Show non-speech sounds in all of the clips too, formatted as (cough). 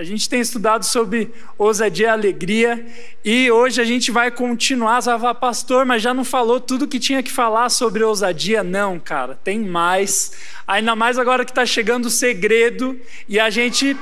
A gente tem estudado sobre ousadia e alegria e hoje a gente vai continuar. Você vai pastor, mas já não falou tudo que tinha que falar sobre ousadia? Não, cara, tem mais. Ainda mais agora que está chegando o segredo e a gente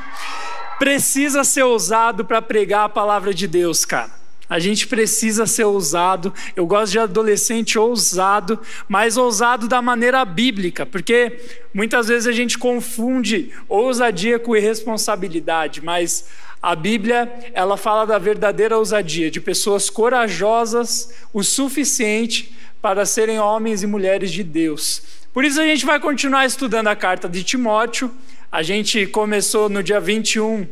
precisa ser ousado para pregar a palavra de Deus, cara. A gente precisa ser ousado. Eu gosto de adolescente ousado, mas ousado da maneira bíblica, porque muitas vezes a gente confunde ousadia com irresponsabilidade, mas a Bíblia, ela fala da verdadeira ousadia, de pessoas corajosas o suficiente para serem homens e mulheres de Deus. Por isso a gente vai continuar estudando a carta de Timóteo. A gente começou no dia 21 eh,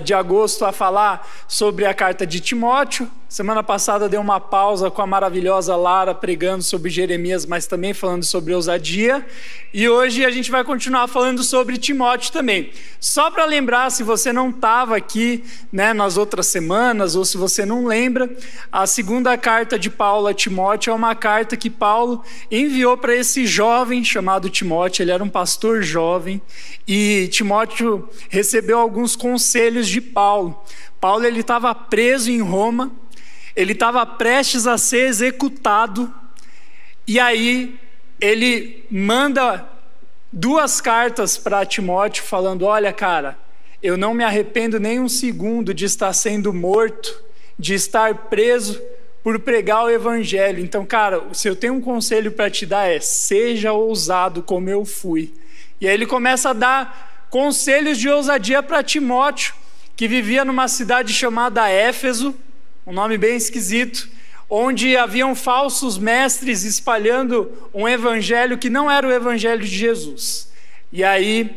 de agosto a falar sobre a carta de Timóteo. Semana passada deu uma pausa com a maravilhosa Lara pregando sobre Jeremias, mas também falando sobre ousadia. E hoje a gente vai continuar falando sobre Timóteo também. Só para lembrar, se você não estava aqui né, nas outras semanas, ou se você não lembra, a segunda carta de Paulo a Timóteo é uma carta que Paulo enviou para esse jovem chamado Timóteo. Ele era um pastor jovem e Timóteo recebeu alguns conselhos de Paulo. Paulo ele estava preso em Roma ele estava prestes a ser executado, e aí ele manda duas cartas para Timóteo falando: Olha, cara, eu não me arrependo nem um segundo de estar sendo morto, de estar preso por pregar o evangelho. Então, cara, se eu tenho um conselho para te dar é: seja ousado como eu fui. E aí ele começa a dar conselhos de ousadia para Timóteo, que vivia numa cidade chamada Éfeso um nome bem esquisito, onde haviam falsos mestres espalhando um evangelho que não era o evangelho de Jesus. E aí,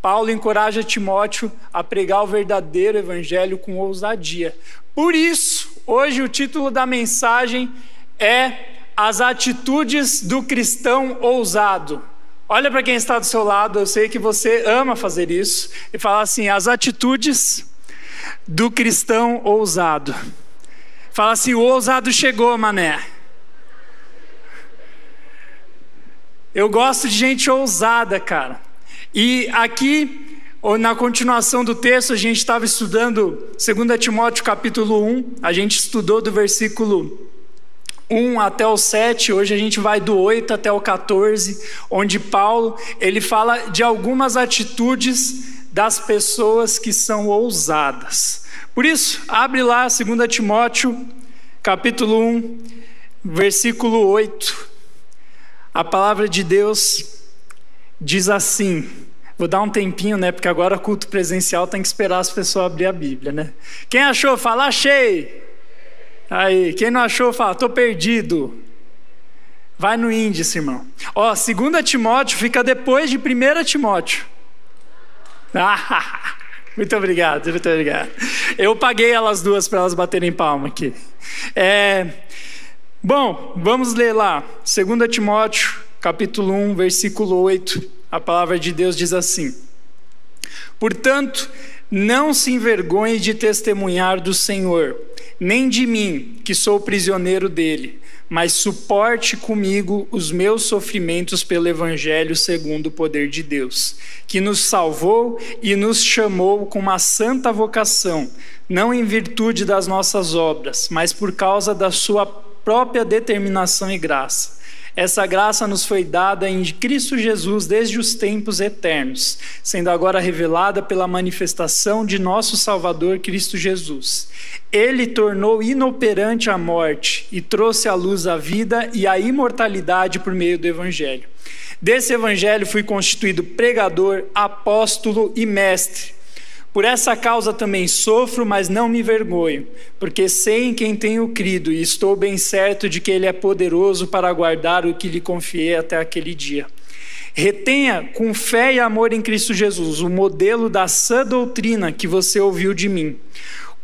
Paulo encoraja Timóteo a pregar o verdadeiro evangelho com ousadia. Por isso, hoje o título da mensagem é As Atitudes do Cristão Ousado. Olha para quem está do seu lado, eu sei que você ama fazer isso, e fala assim: as atitudes do cristão ousado. Fala assim: o ousado chegou, mané. Eu gosto de gente ousada, cara. E aqui, na continuação do texto, a gente estava estudando 2 Timóteo capítulo 1, a gente estudou do versículo 1 até o 7, hoje a gente vai do 8 até o 14, onde Paulo, ele fala de algumas atitudes das pessoas que são ousadas. Por isso, abre lá 2 Timóteo, capítulo 1, versículo 8. A palavra de Deus diz assim: Vou dar um tempinho, né? Porque agora culto presencial tem que esperar as pessoas abrir a Bíblia, né? Quem achou, fala, achei. Aí, quem não achou, fala, tô perdido. Vai no índice, irmão. Ó, 2 Timóteo fica depois de 1 Timóteo. Ah, (laughs) muito obrigado, muito obrigado. Eu paguei elas duas para elas baterem palma aqui. É, bom, vamos ler lá. 2 Timóteo, capítulo 1, versículo 8. A palavra de Deus diz assim: Portanto, não se envergonhe de testemunhar do Senhor, nem de mim, que sou prisioneiro dele mas suporte comigo os meus sofrimentos pelo Evangelho segundo o poder de Deus, que nos salvou e nos chamou com uma santa vocação, não em virtude das nossas obras, mas por causa da sua própria determinação e graça essa graça nos foi dada em Cristo Jesus desde os tempos eternos, sendo agora revelada pela manifestação de nosso Salvador Cristo Jesus. Ele tornou inoperante a morte e trouxe à luz a vida e a imortalidade por meio do Evangelho. Desse Evangelho fui constituído pregador, apóstolo e mestre. Por essa causa também sofro, mas não me vergonho, porque sei em quem tenho crido e estou bem certo de que Ele é poderoso para guardar o que lhe confiei até aquele dia. Retenha com fé e amor em Cristo Jesus o modelo da sã doutrina que você ouviu de mim.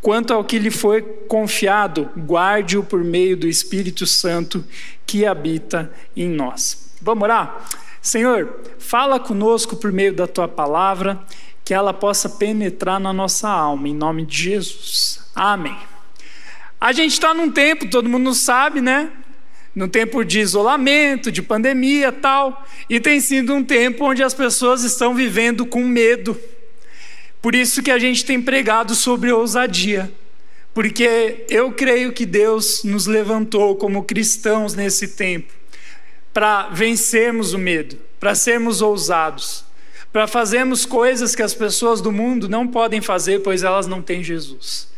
Quanto ao que lhe foi confiado, guarde-o por meio do Espírito Santo que habita em nós. Vamos orar? Senhor, fala conosco por meio da tua palavra que ela possa penetrar na nossa alma, em nome de Jesus. Amém. A gente está num tempo, todo mundo sabe, né? Num tempo de isolamento, de pandemia tal, e tem sido um tempo onde as pessoas estão vivendo com medo. Por isso que a gente tem pregado sobre ousadia, porque eu creio que Deus nos levantou como cristãos nesse tempo para vencermos o medo, para sermos ousados, para fazermos coisas que as pessoas do mundo não podem fazer, pois elas não têm Jesus.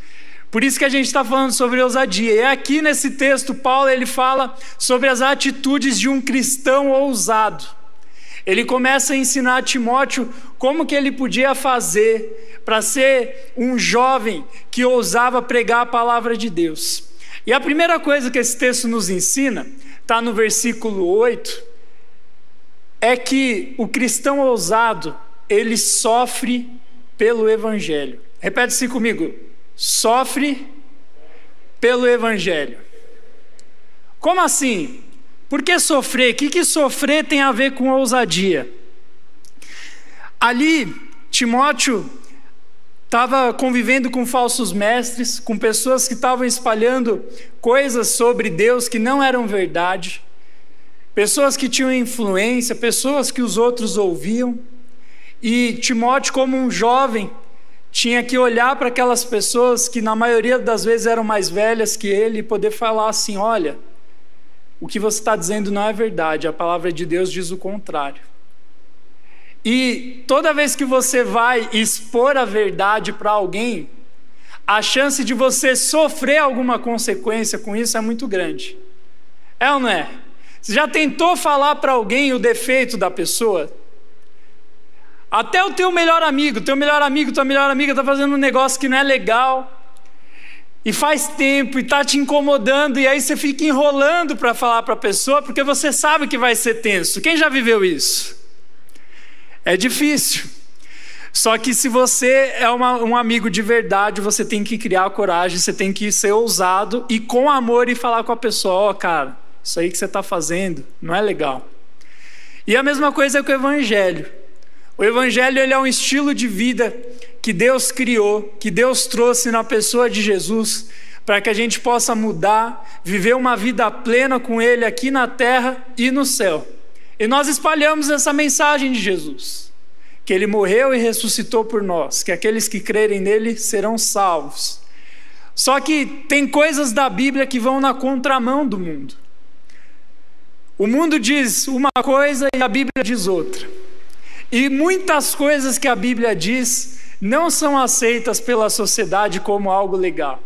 Por isso que a gente está falando sobre ousadia. E aqui nesse texto, Paulo ele fala sobre as atitudes de um cristão ousado. Ele começa a ensinar a Timóteo como que ele podia fazer para ser um jovem que ousava pregar a palavra de Deus. E a primeira coisa que esse texto nos ensina, está no versículo 8, é que o cristão ousado, ele sofre pelo evangelho. Repete-se comigo: sofre pelo Evangelho. Como assim? Por que sofrer? O que, que sofrer tem a ver com ousadia? Ali, Timóteo estava convivendo com falsos mestres, com pessoas que estavam espalhando coisas sobre Deus que não eram verdade, pessoas que tinham influência, pessoas que os outros ouviam. E Timóteo, como um jovem, tinha que olhar para aquelas pessoas que na maioria das vezes eram mais velhas que ele e poder falar assim: olha, o que você está dizendo não é verdade, a palavra de Deus diz o contrário. E toda vez que você vai expor a verdade para alguém, a chance de você sofrer alguma consequência com isso é muito grande. É ou não é? Você já tentou falar para alguém o defeito da pessoa? Até o teu melhor amigo, teu melhor amigo, tua melhor amiga está fazendo um negócio que não é legal. E faz tempo e está te incomodando, e aí você fica enrolando para falar para a pessoa, porque você sabe que vai ser tenso. Quem já viveu isso? É difícil. Só que se você é uma, um amigo de verdade, você tem que criar coragem, você tem que ser ousado e com amor e falar com a pessoa: ó, oh, cara, isso aí que você está fazendo não é legal. E a mesma coisa é com o Evangelho. O evangelho ele é um estilo de vida que Deus criou, que Deus trouxe na pessoa de Jesus, para que a gente possa mudar, viver uma vida plena com ele aqui na terra e no céu. E nós espalhamos essa mensagem de Jesus, que ele morreu e ressuscitou por nós, que aqueles que crerem nele serão salvos. Só que tem coisas da Bíblia que vão na contramão do mundo. O mundo diz uma coisa e a Bíblia diz outra. E muitas coisas que a Bíblia diz não são aceitas pela sociedade como algo legal.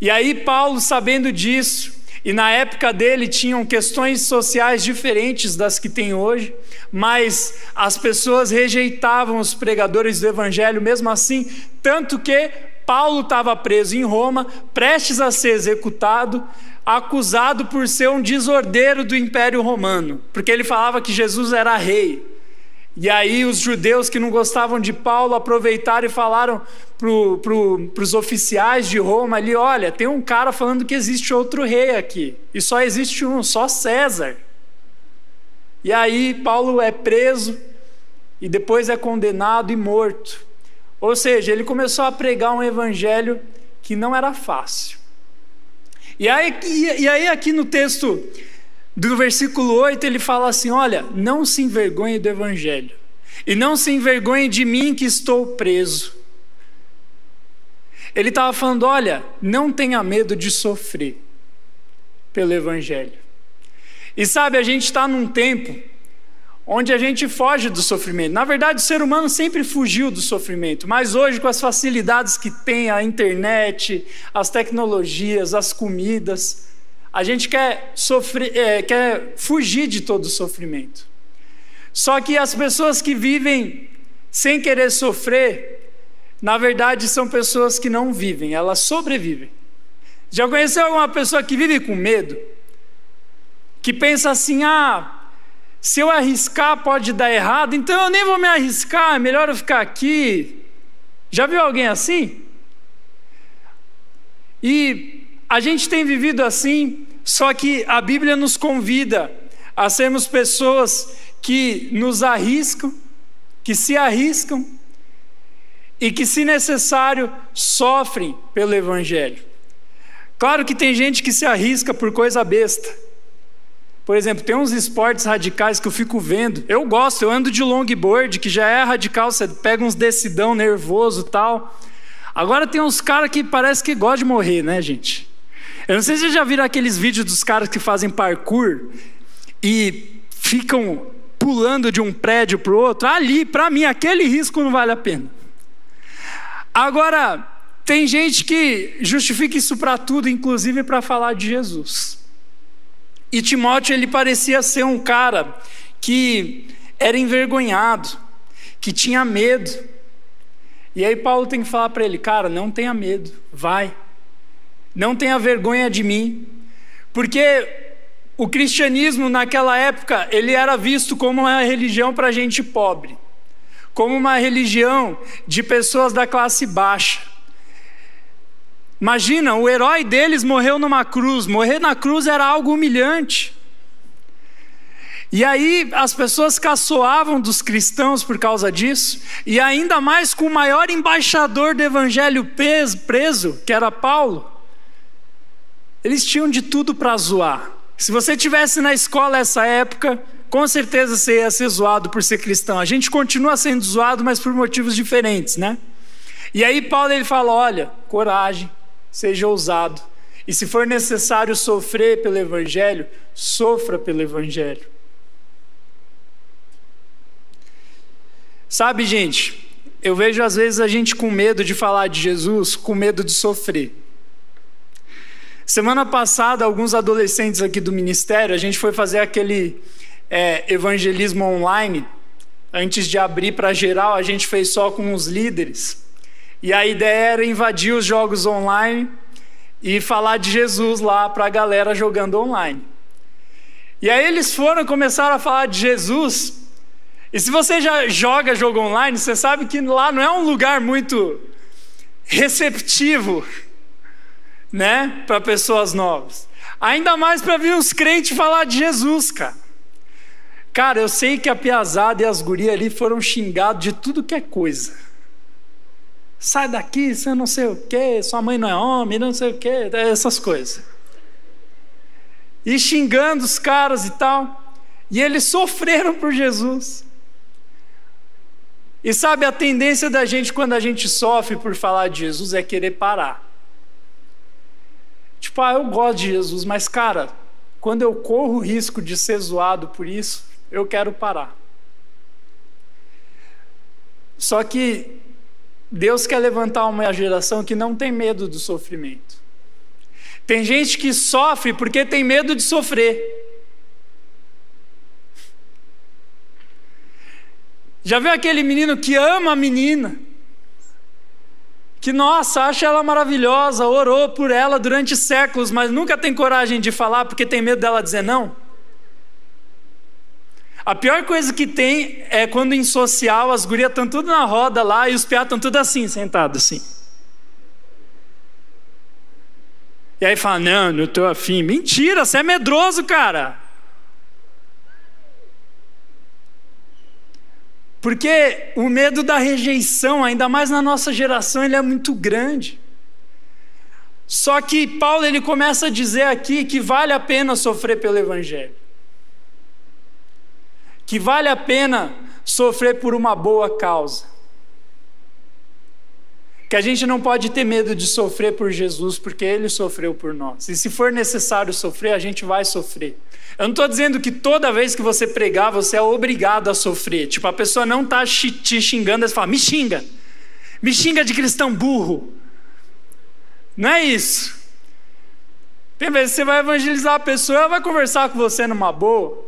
E aí, Paulo, sabendo disso, e na época dele tinham questões sociais diferentes das que tem hoje, mas as pessoas rejeitavam os pregadores do evangelho mesmo assim, tanto que Paulo estava preso em Roma, prestes a ser executado, acusado por ser um desordeiro do Império Romano, porque ele falava que Jesus era rei. E aí os judeus que não gostavam de Paulo aproveitaram e falaram para pro, os oficiais de Roma ali: olha, tem um cara falando que existe outro rei aqui, e só existe um, só César. E aí Paulo é preso e depois é condenado e morto. Ou seja, ele começou a pregar um evangelho que não era fácil. E aí, e aí aqui no texto do versículo 8 ele fala assim: Olha, não se envergonhe do evangelho, e não se envergonhe de mim que estou preso. Ele estava falando: Olha, não tenha medo de sofrer pelo evangelho. E sabe, a gente está num tempo onde a gente foge do sofrimento. Na verdade, o ser humano sempre fugiu do sofrimento, mas hoje, com as facilidades que tem a internet, as tecnologias, as comidas, a gente quer, sofrer, é, quer fugir de todo o sofrimento. Só que as pessoas que vivem sem querer sofrer, na verdade são pessoas que não vivem, elas sobrevivem. Já conheceu alguma pessoa que vive com medo? Que pensa assim: ah, se eu arriscar pode dar errado, então eu nem vou me arriscar, é melhor eu ficar aqui. Já viu alguém assim? E a gente tem vivido assim, só que a Bíblia nos convida a sermos pessoas que nos arriscam, que se arriscam e que, se necessário, sofrem pelo Evangelho. Claro que tem gente que se arrisca por coisa besta, Por exemplo, tem uns esportes radicais que eu fico vendo. Eu gosto, eu ando de longboard, que já é radical, você pega uns decidão nervoso tal. Agora tem uns caras que parece que gostam de morrer, né, gente? Eu não sei se vocês já viram aqueles vídeos dos caras que fazem parkour e ficam pulando de um prédio para o outro. Ali, para mim, aquele risco não vale a pena. Agora, tem gente que justifica isso para tudo, inclusive para falar de Jesus. E Timóteo ele parecia ser um cara que era envergonhado, que tinha medo. E aí Paulo tem que falar para ele, cara, não tenha medo, vai. Não tenha vergonha de mim. Porque o cristianismo naquela época, ele era visto como uma religião para gente pobre, como uma religião de pessoas da classe baixa. Imagina, o herói deles morreu numa cruz. Morrer na cruz era algo humilhante. E aí as pessoas caçoavam dos cristãos por causa disso, e ainda mais com o maior embaixador do evangelho preso, que era Paulo. Eles tinham de tudo para zoar. Se você tivesse na escola essa época, com certeza você ia ser zoado por ser cristão. A gente continua sendo zoado, mas por motivos diferentes, né? E aí Paulo ele fala: olha, coragem, seja ousado. E se for necessário sofrer pelo Evangelho, sofra pelo Evangelho. Sabe, gente, eu vejo às vezes a gente com medo de falar de Jesus, com medo de sofrer. Semana passada, alguns adolescentes aqui do ministério, a gente foi fazer aquele é, evangelismo online. Antes de abrir para geral, a gente fez só com os líderes. E a ideia era invadir os jogos online e falar de Jesus lá para a galera jogando online. E aí eles foram começaram a falar de Jesus. E se você já joga jogo online, você sabe que lá não é um lugar muito receptivo, né, para pessoas novas. Ainda mais para vir uns crentes falar de Jesus, cara. Cara, eu sei que a piazada e as gurias ali foram xingados de tudo que é coisa sai daqui, você não sei o quê, sua mãe não é homem, não sei o quê, essas coisas. E xingando os caras e tal. E eles sofreram por Jesus. E sabe, a tendência da gente quando a gente sofre por falar de Jesus é querer parar. Tipo, ah, eu gosto de Jesus, mas cara, quando eu corro o risco de ser zoado por isso, eu quero parar. Só que Deus quer levantar uma geração que não tem medo do sofrimento. Tem gente que sofre porque tem medo de sofrer. Já viu aquele menino que ama a menina? Que, nossa, acha ela maravilhosa, orou por ela durante séculos, mas nunca tem coragem de falar porque tem medo dela dizer não? A pior coisa que tem é quando em social as gurias estão tudo na roda lá e os piados estão tudo assim, sentados assim. E aí fala, não, não estou afim. Mentira, você é medroso, cara. Porque o medo da rejeição, ainda mais na nossa geração, ele é muito grande. Só que Paulo ele começa a dizer aqui que vale a pena sofrer pelo evangelho que vale a pena sofrer por uma boa causa. Que a gente não pode ter medo de sofrer por Jesus, porque Ele sofreu por nós. E se for necessário sofrer, a gente vai sofrer. Eu não estou dizendo que toda vez que você pregar, você é obrigado a sofrer. Tipo, a pessoa não está te xingando, você fala, me xinga. Me xinga de cristão burro. Não é isso. Tem vezes que você vai evangelizar a pessoa, ela vai conversar com você numa boa.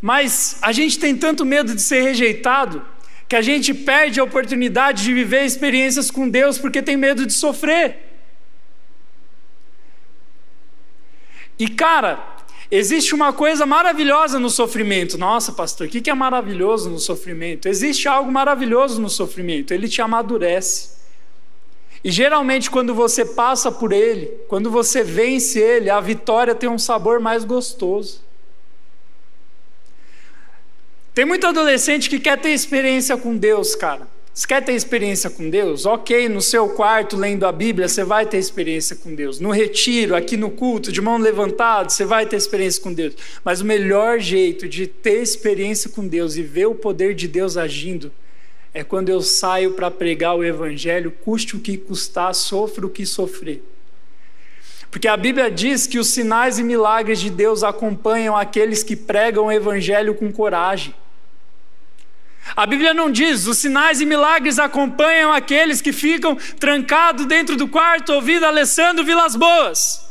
Mas a gente tem tanto medo de ser rejeitado que a gente perde a oportunidade de viver experiências com Deus porque tem medo de sofrer. E cara, existe uma coisa maravilhosa no sofrimento. Nossa, pastor, o que é maravilhoso no sofrimento? Existe algo maravilhoso no sofrimento, ele te amadurece. E geralmente, quando você passa por ele, quando você vence ele, a vitória tem um sabor mais gostoso. Tem muito adolescente que quer ter experiência com Deus, cara. Você quer ter experiência com Deus? Ok, no seu quarto, lendo a Bíblia, você vai ter experiência com Deus. No retiro, aqui no culto, de mão levantada, você vai ter experiência com Deus. Mas o melhor jeito de ter experiência com Deus e ver o poder de Deus agindo é quando eu saio para pregar o Evangelho, custe o que custar, sofra o que sofrer. Porque a Bíblia diz que os sinais e milagres de Deus acompanham aqueles que pregam o Evangelho com coragem. A Bíblia não diz, os sinais e milagres acompanham aqueles que ficam trancados dentro do quarto ouvindo Alessandro Vilas Boas.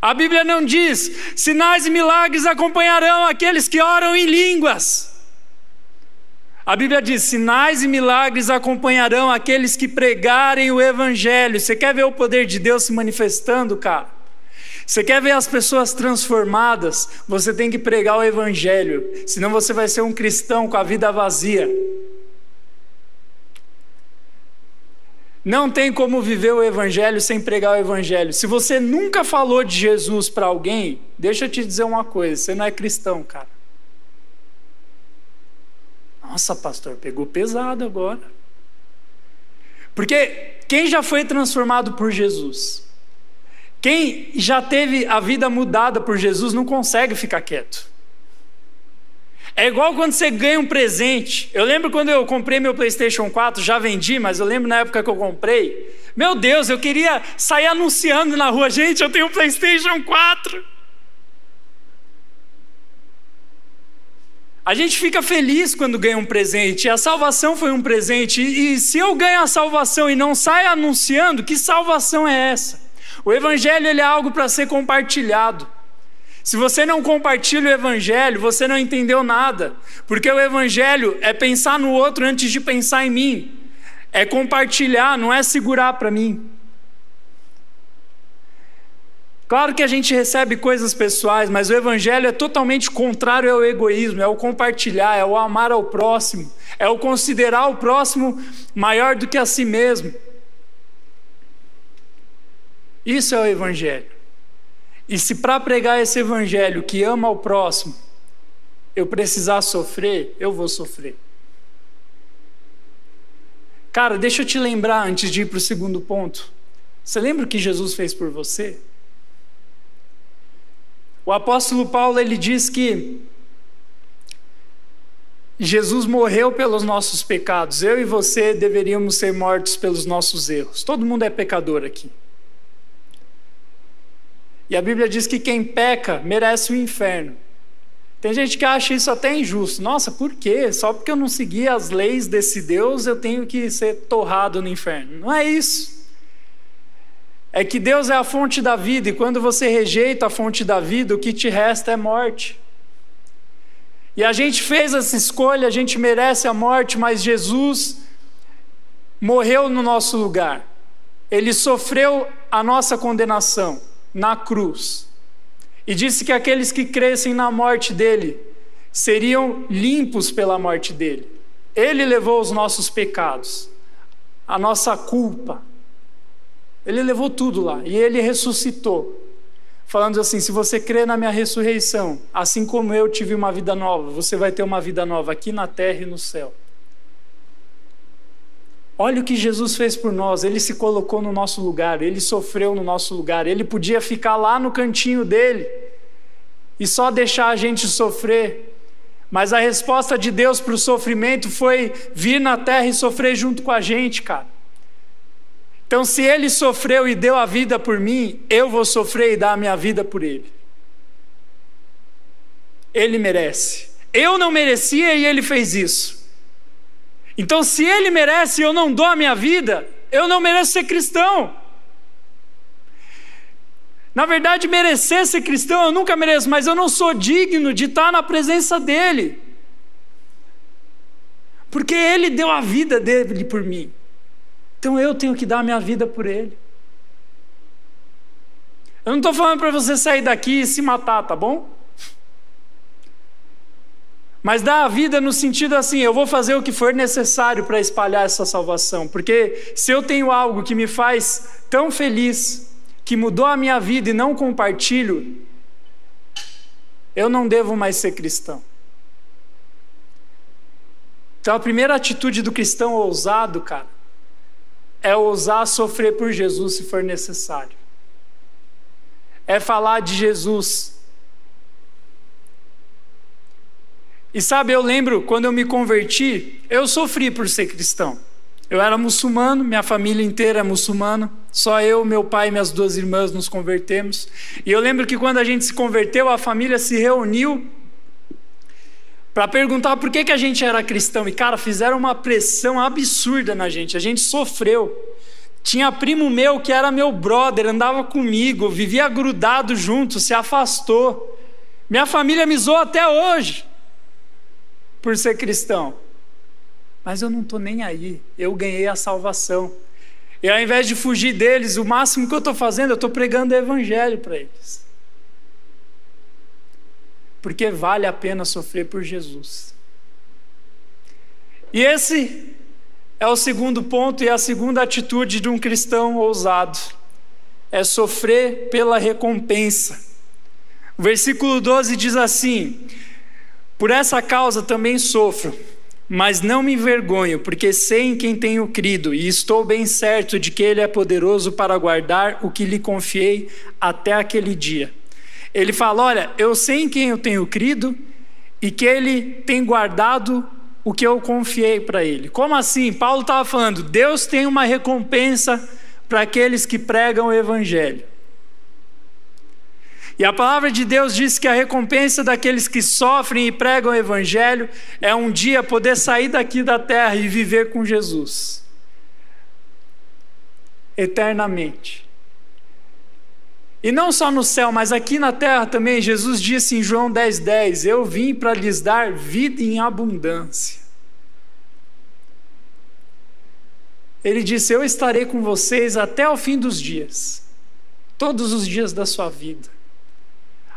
A Bíblia não diz, sinais e milagres acompanharão aqueles que oram em línguas. A Bíblia diz: sinais e milagres acompanharão aqueles que pregarem o Evangelho. Você quer ver o poder de Deus se manifestando, cara? Você quer ver as pessoas transformadas? Você tem que pregar o Evangelho, senão você vai ser um cristão com a vida vazia. Não tem como viver o Evangelho sem pregar o Evangelho. Se você nunca falou de Jesus para alguém, deixa eu te dizer uma coisa: você não é cristão, cara. Nossa, pastor, pegou pesado agora. Porque quem já foi transformado por Jesus? Quem já teve a vida mudada por Jesus não consegue ficar quieto. É igual quando você ganha um presente. Eu lembro quando eu comprei meu PlayStation 4, já vendi, mas eu lembro na época que eu comprei. Meu Deus, eu queria sair anunciando na rua, gente, eu tenho um PlayStation 4. A gente fica feliz quando ganha um presente, a salvação foi um presente, e, e se eu ganho a salvação e não saio anunciando, que salvação é essa? O evangelho ele é algo para ser compartilhado. Se você não compartilha o evangelho, você não entendeu nada, porque o evangelho é pensar no outro antes de pensar em mim. É compartilhar, não é segurar para mim. Claro que a gente recebe coisas pessoais, mas o Evangelho é totalmente contrário ao egoísmo, é o compartilhar, é o amar ao próximo, é o considerar o próximo maior do que a si mesmo. Isso é o Evangelho. E se para pregar esse Evangelho que ama o próximo, eu precisar sofrer, eu vou sofrer. Cara, deixa eu te lembrar antes de ir para o segundo ponto. Você lembra o que Jesus fez por você? O apóstolo Paulo ele diz que Jesus morreu pelos nossos pecados. Eu e você deveríamos ser mortos pelos nossos erros. Todo mundo é pecador aqui. E a Bíblia diz que quem peca merece o inferno. Tem gente que acha isso até injusto. Nossa, por quê? Só porque eu não segui as leis desse Deus eu tenho que ser torrado no inferno. Não é isso. É que Deus é a fonte da vida e quando você rejeita a fonte da vida, o que te resta é morte. E a gente fez essa escolha, a gente merece a morte, mas Jesus morreu no nosso lugar. Ele sofreu a nossa condenação na cruz. E disse que aqueles que crescem na morte dele seriam limpos pela morte dele. Ele levou os nossos pecados, a nossa culpa. Ele levou tudo lá e ele ressuscitou. Falando assim: se você crê na minha ressurreição, assim como eu tive uma vida nova, você vai ter uma vida nova aqui na terra e no céu. Olha o que Jesus fez por nós, ele se colocou no nosso lugar, ele sofreu no nosso lugar, ele podia ficar lá no cantinho dele e só deixar a gente sofrer. Mas a resposta de Deus para o sofrimento foi vir na terra e sofrer junto com a gente, cara. Então, se ele sofreu e deu a vida por mim, eu vou sofrer e dar a minha vida por ele. Ele merece. Eu não merecia e ele fez isso. Então, se ele merece e eu não dou a minha vida, eu não mereço ser cristão. Na verdade, merecer ser cristão eu nunca mereço, mas eu não sou digno de estar na presença dele. Porque ele deu a vida dele por mim. Então eu tenho que dar a minha vida por ele. Eu não estou falando para você sair daqui e se matar, tá bom? Mas dá a vida no sentido assim: eu vou fazer o que for necessário para espalhar essa salvação, porque se eu tenho algo que me faz tão feliz, que mudou a minha vida e não compartilho, eu não devo mais ser cristão. Então a primeira atitude do cristão ousado, cara, é ousar sofrer por Jesus se for necessário. É falar de Jesus. E sabe, eu lembro quando eu me converti, eu sofri por ser cristão. Eu era muçulmano, minha família inteira é muçulmana, só eu, meu pai e minhas duas irmãs nos convertemos. E eu lembro que quando a gente se converteu, a família se reuniu para perguntar por que, que a gente era cristão. E, cara, fizeram uma pressão absurda na gente, a gente sofreu. Tinha primo meu que era meu brother, andava comigo, vivia grudado junto, se afastou. Minha família me zoou até hoje por ser cristão mas eu não estou nem aí, eu ganhei a salvação. E ao invés de fugir deles, o máximo que eu estou fazendo, eu estou pregando o evangelho para eles. Porque vale a pena sofrer por Jesus. E esse é o segundo ponto e a segunda atitude de um cristão ousado: é sofrer pela recompensa. O versículo 12 diz assim: Por essa causa também sofro mas não me envergonho, porque sei em quem tenho crido, e estou bem certo de que Ele é poderoso para guardar o que lhe confiei até aquele dia. Ele fala: Olha, eu sei em quem eu tenho crido e que Ele tem guardado o que eu confiei para Ele. Como assim? Paulo estava falando: Deus tem uma recompensa para aqueles que pregam o Evangelho. E a palavra de Deus diz que a recompensa daqueles que sofrem e pregam o Evangelho é um dia poder sair daqui da terra e viver com Jesus eternamente. E não só no céu, mas aqui na terra também, Jesus disse em João 10,10: 10, Eu vim para lhes dar vida em abundância. Ele disse: Eu estarei com vocês até o fim dos dias, todos os dias da sua vida.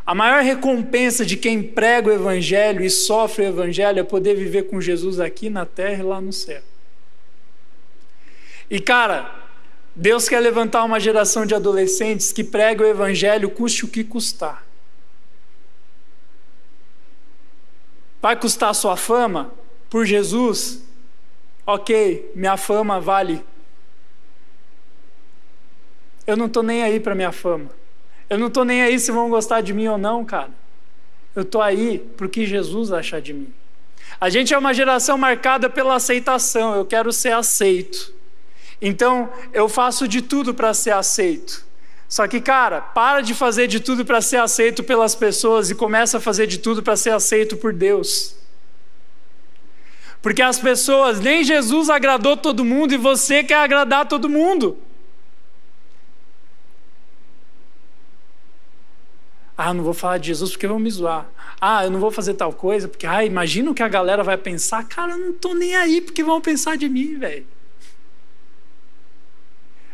A maior recompensa de quem prega o Evangelho e sofre o Evangelho é poder viver com Jesus aqui na terra e lá no céu. E cara, Deus quer levantar uma geração de adolescentes que prega o Evangelho, custe o que custar. Vai custar sua fama por Jesus? Ok, minha fama vale. Eu não estou nem aí para minha fama. Eu não estou nem aí se vão gostar de mim ou não, cara. Eu estou aí porque Jesus acha de mim. A gente é uma geração marcada pela aceitação. Eu quero ser aceito. Então, eu faço de tudo para ser aceito. Só que, cara, para de fazer de tudo para ser aceito pelas pessoas e começa a fazer de tudo para ser aceito por Deus. Porque as pessoas, nem Jesus agradou todo mundo e você quer agradar todo mundo. Ah, não vou falar de Jesus porque vão me zoar. Ah, eu não vou fazer tal coisa porque, ah, imagina o que a galera vai pensar. Cara, eu não estou nem aí porque vão pensar de mim, velho.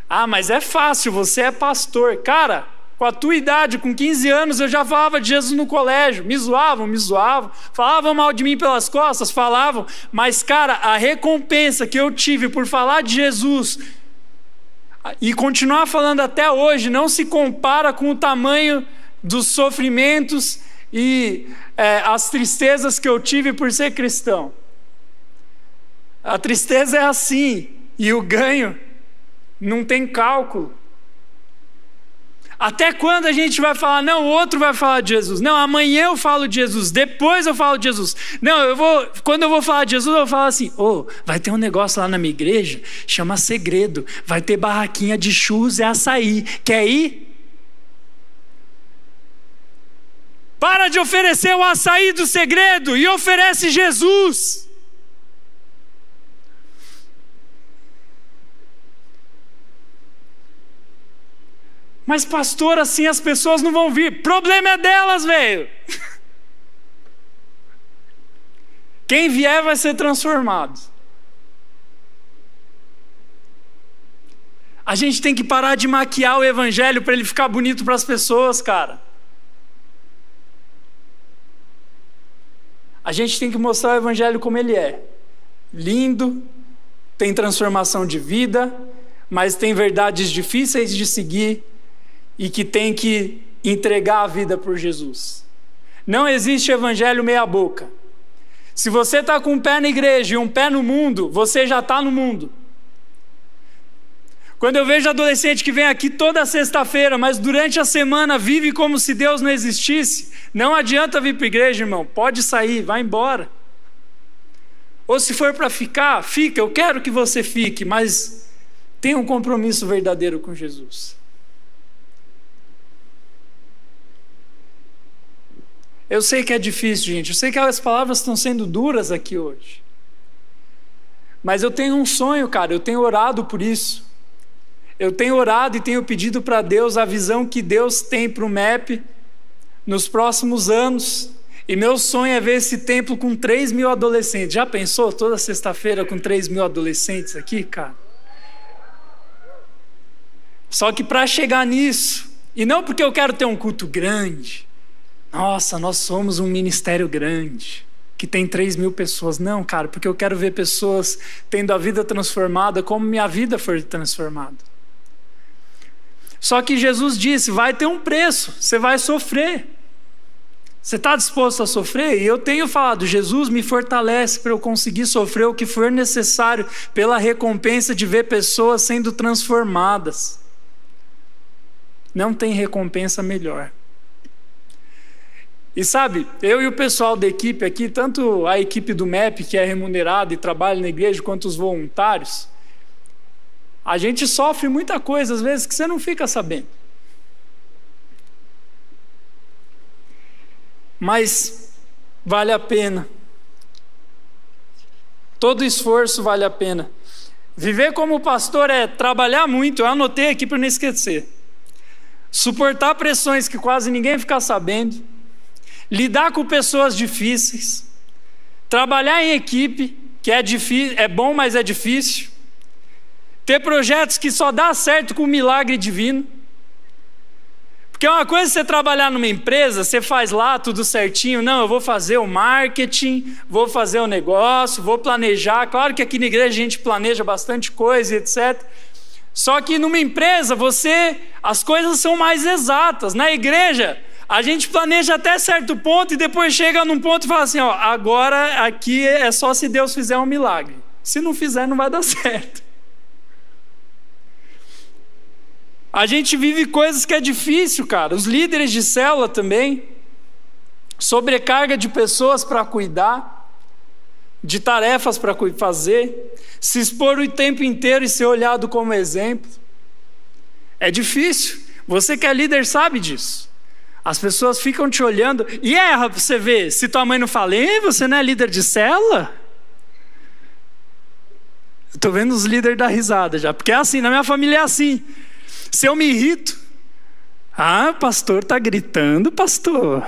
Ah, mas é fácil, você é pastor. Cara, com a tua idade, com 15 anos, eu já falava de Jesus no colégio. Me zoavam, me zoavam. Falavam mal de mim pelas costas, falavam. Mas, cara, a recompensa que eu tive por falar de Jesus e continuar falando até hoje não se compara com o tamanho dos sofrimentos e é, as tristezas que eu tive por ser cristão. A tristeza é assim, e o ganho não tem cálculo. Até quando a gente vai falar, não, o outro vai falar de Jesus? Não, amanhã eu falo de Jesus, depois eu falo de Jesus. Não, eu vou, quando eu vou falar de Jesus, eu falar assim: oh, vai ter um negócio lá na minha igreja, chama segredo, vai ter barraquinha de churros e açaí. Quer ir? Para de oferecer o açaí do segredo e oferece Jesus. Mas, pastor, assim as pessoas não vão vir. Problema é delas, velho. (laughs) Quem vier vai ser transformado. A gente tem que parar de maquiar o evangelho para ele ficar bonito para as pessoas, cara. A gente tem que mostrar o Evangelho como ele é: lindo, tem transformação de vida, mas tem verdades difíceis de seguir e que tem que entregar a vida por Jesus. Não existe Evangelho meia-boca. Se você está com um pé na igreja e um pé no mundo, você já está no mundo. Quando eu vejo adolescente que vem aqui toda sexta-feira, mas durante a semana vive como se Deus não existisse, não adianta vir para a igreja, irmão. Pode sair, vai embora. Ou se for para ficar, fica. Eu quero que você fique, mas tenha um compromisso verdadeiro com Jesus. Eu sei que é difícil, gente. Eu sei que as palavras estão sendo duras aqui hoje. Mas eu tenho um sonho, cara. Eu tenho orado por isso. Eu tenho orado e tenho pedido para Deus a visão que Deus tem para o MEP nos próximos anos. E meu sonho é ver esse templo com 3 mil adolescentes. Já pensou toda sexta-feira com 3 mil adolescentes aqui, cara? Só que para chegar nisso, e não porque eu quero ter um culto grande, nossa, nós somos um ministério grande, que tem 3 mil pessoas. Não, cara, porque eu quero ver pessoas tendo a vida transformada como minha vida foi transformada. Só que Jesus disse: vai ter um preço, você vai sofrer. Você está disposto a sofrer? E eu tenho falado, Jesus me fortalece para eu conseguir sofrer o que for necessário pela recompensa de ver pessoas sendo transformadas. Não tem recompensa melhor. E sabe, eu e o pessoal da equipe aqui, tanto a equipe do MEP, que é remunerada e trabalha na igreja, quanto os voluntários, a gente sofre muita coisa, às vezes, que você não fica sabendo. Mas vale a pena. Todo esforço vale a pena. Viver como pastor é trabalhar muito, eu anotei aqui para não esquecer. Suportar pressões que quase ninguém fica sabendo lidar com pessoas difíceis, trabalhar em equipe, que é, difícil, é bom, mas é difícil, ter projetos que só dá certo com um milagre divino. Porque é uma coisa você trabalhar numa empresa, você faz lá tudo certinho, não, eu vou fazer o marketing, vou fazer o negócio, vou planejar. Claro que aqui na igreja a gente planeja bastante coisa, etc. Só que numa empresa você as coisas são mais exatas. Na igreja a gente planeja até certo ponto e depois chega num ponto e fala assim: ó, agora aqui é só se Deus fizer um milagre. Se não fizer, não vai dar (laughs) certo. A gente vive coisas que é difícil, cara. Os líderes de célula também. Sobrecarga de pessoas para cuidar, de tarefas para fazer, se expor o tempo inteiro e ser olhado como exemplo. É difícil. Você que é líder sabe disso. As pessoas ficam te olhando e erra para você ver. Se tua mãe não fala, você não é líder de célula? Estou vendo os líderes dar risada já, porque é assim, na minha família é assim. Se eu me irrito, ah, pastor está gritando, pastor.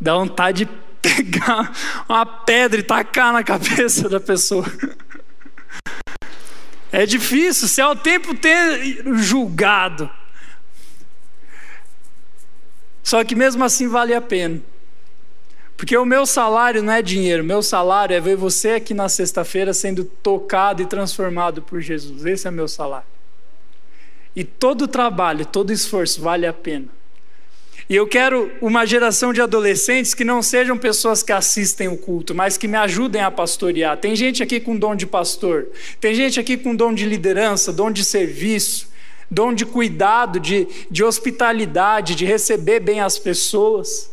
Dá vontade de (laughs) pegar uma pedra e tacar na cabeça da pessoa. É difícil, se é o tempo ter julgado. Só que mesmo assim vale a pena. Porque o meu salário não é dinheiro, meu salário é ver você aqui na sexta-feira sendo tocado e transformado por Jesus. Esse é meu salário. E todo trabalho, todo esforço vale a pena. E eu quero uma geração de adolescentes que não sejam pessoas que assistem o culto, mas que me ajudem a pastorear. Tem gente aqui com dom de pastor, tem gente aqui com dom de liderança, dom de serviço dom de cuidado, de, de hospitalidade, de receber bem as pessoas.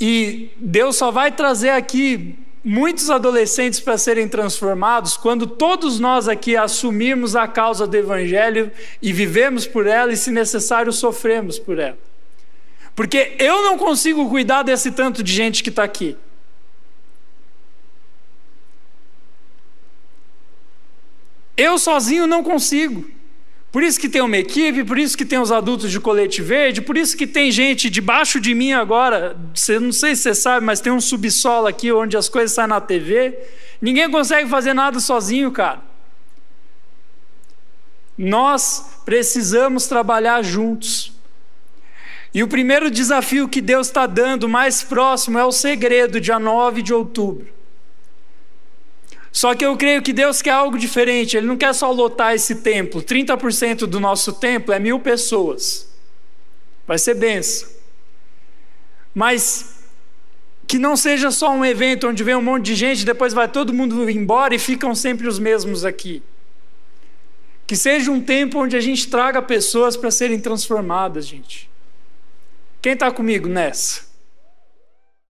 E Deus só vai trazer aqui muitos adolescentes para serem transformados quando todos nós aqui assumirmos a causa do Evangelho e vivemos por ela e, se necessário, sofremos por ela. Porque eu não consigo cuidar desse tanto de gente que está aqui. Eu sozinho não consigo. Por isso que tem uma equipe, por isso que tem os adultos de colete verde, por isso que tem gente debaixo de mim agora. Você, não sei se você sabe, mas tem um subsolo aqui onde as coisas saem na TV. Ninguém consegue fazer nada sozinho, cara. Nós precisamos trabalhar juntos. E o primeiro desafio que Deus está dando mais próximo é o segredo, dia 9 de outubro. Só que eu creio que Deus quer algo diferente. Ele não quer só lotar esse templo. 30% do nosso templo é mil pessoas. Vai ser benção. Mas Que não seja só um evento onde vem um monte de gente, depois vai todo mundo embora e ficam sempre os mesmos aqui. Que seja um tempo onde a gente traga pessoas para serem transformadas, gente. Quem está comigo nessa?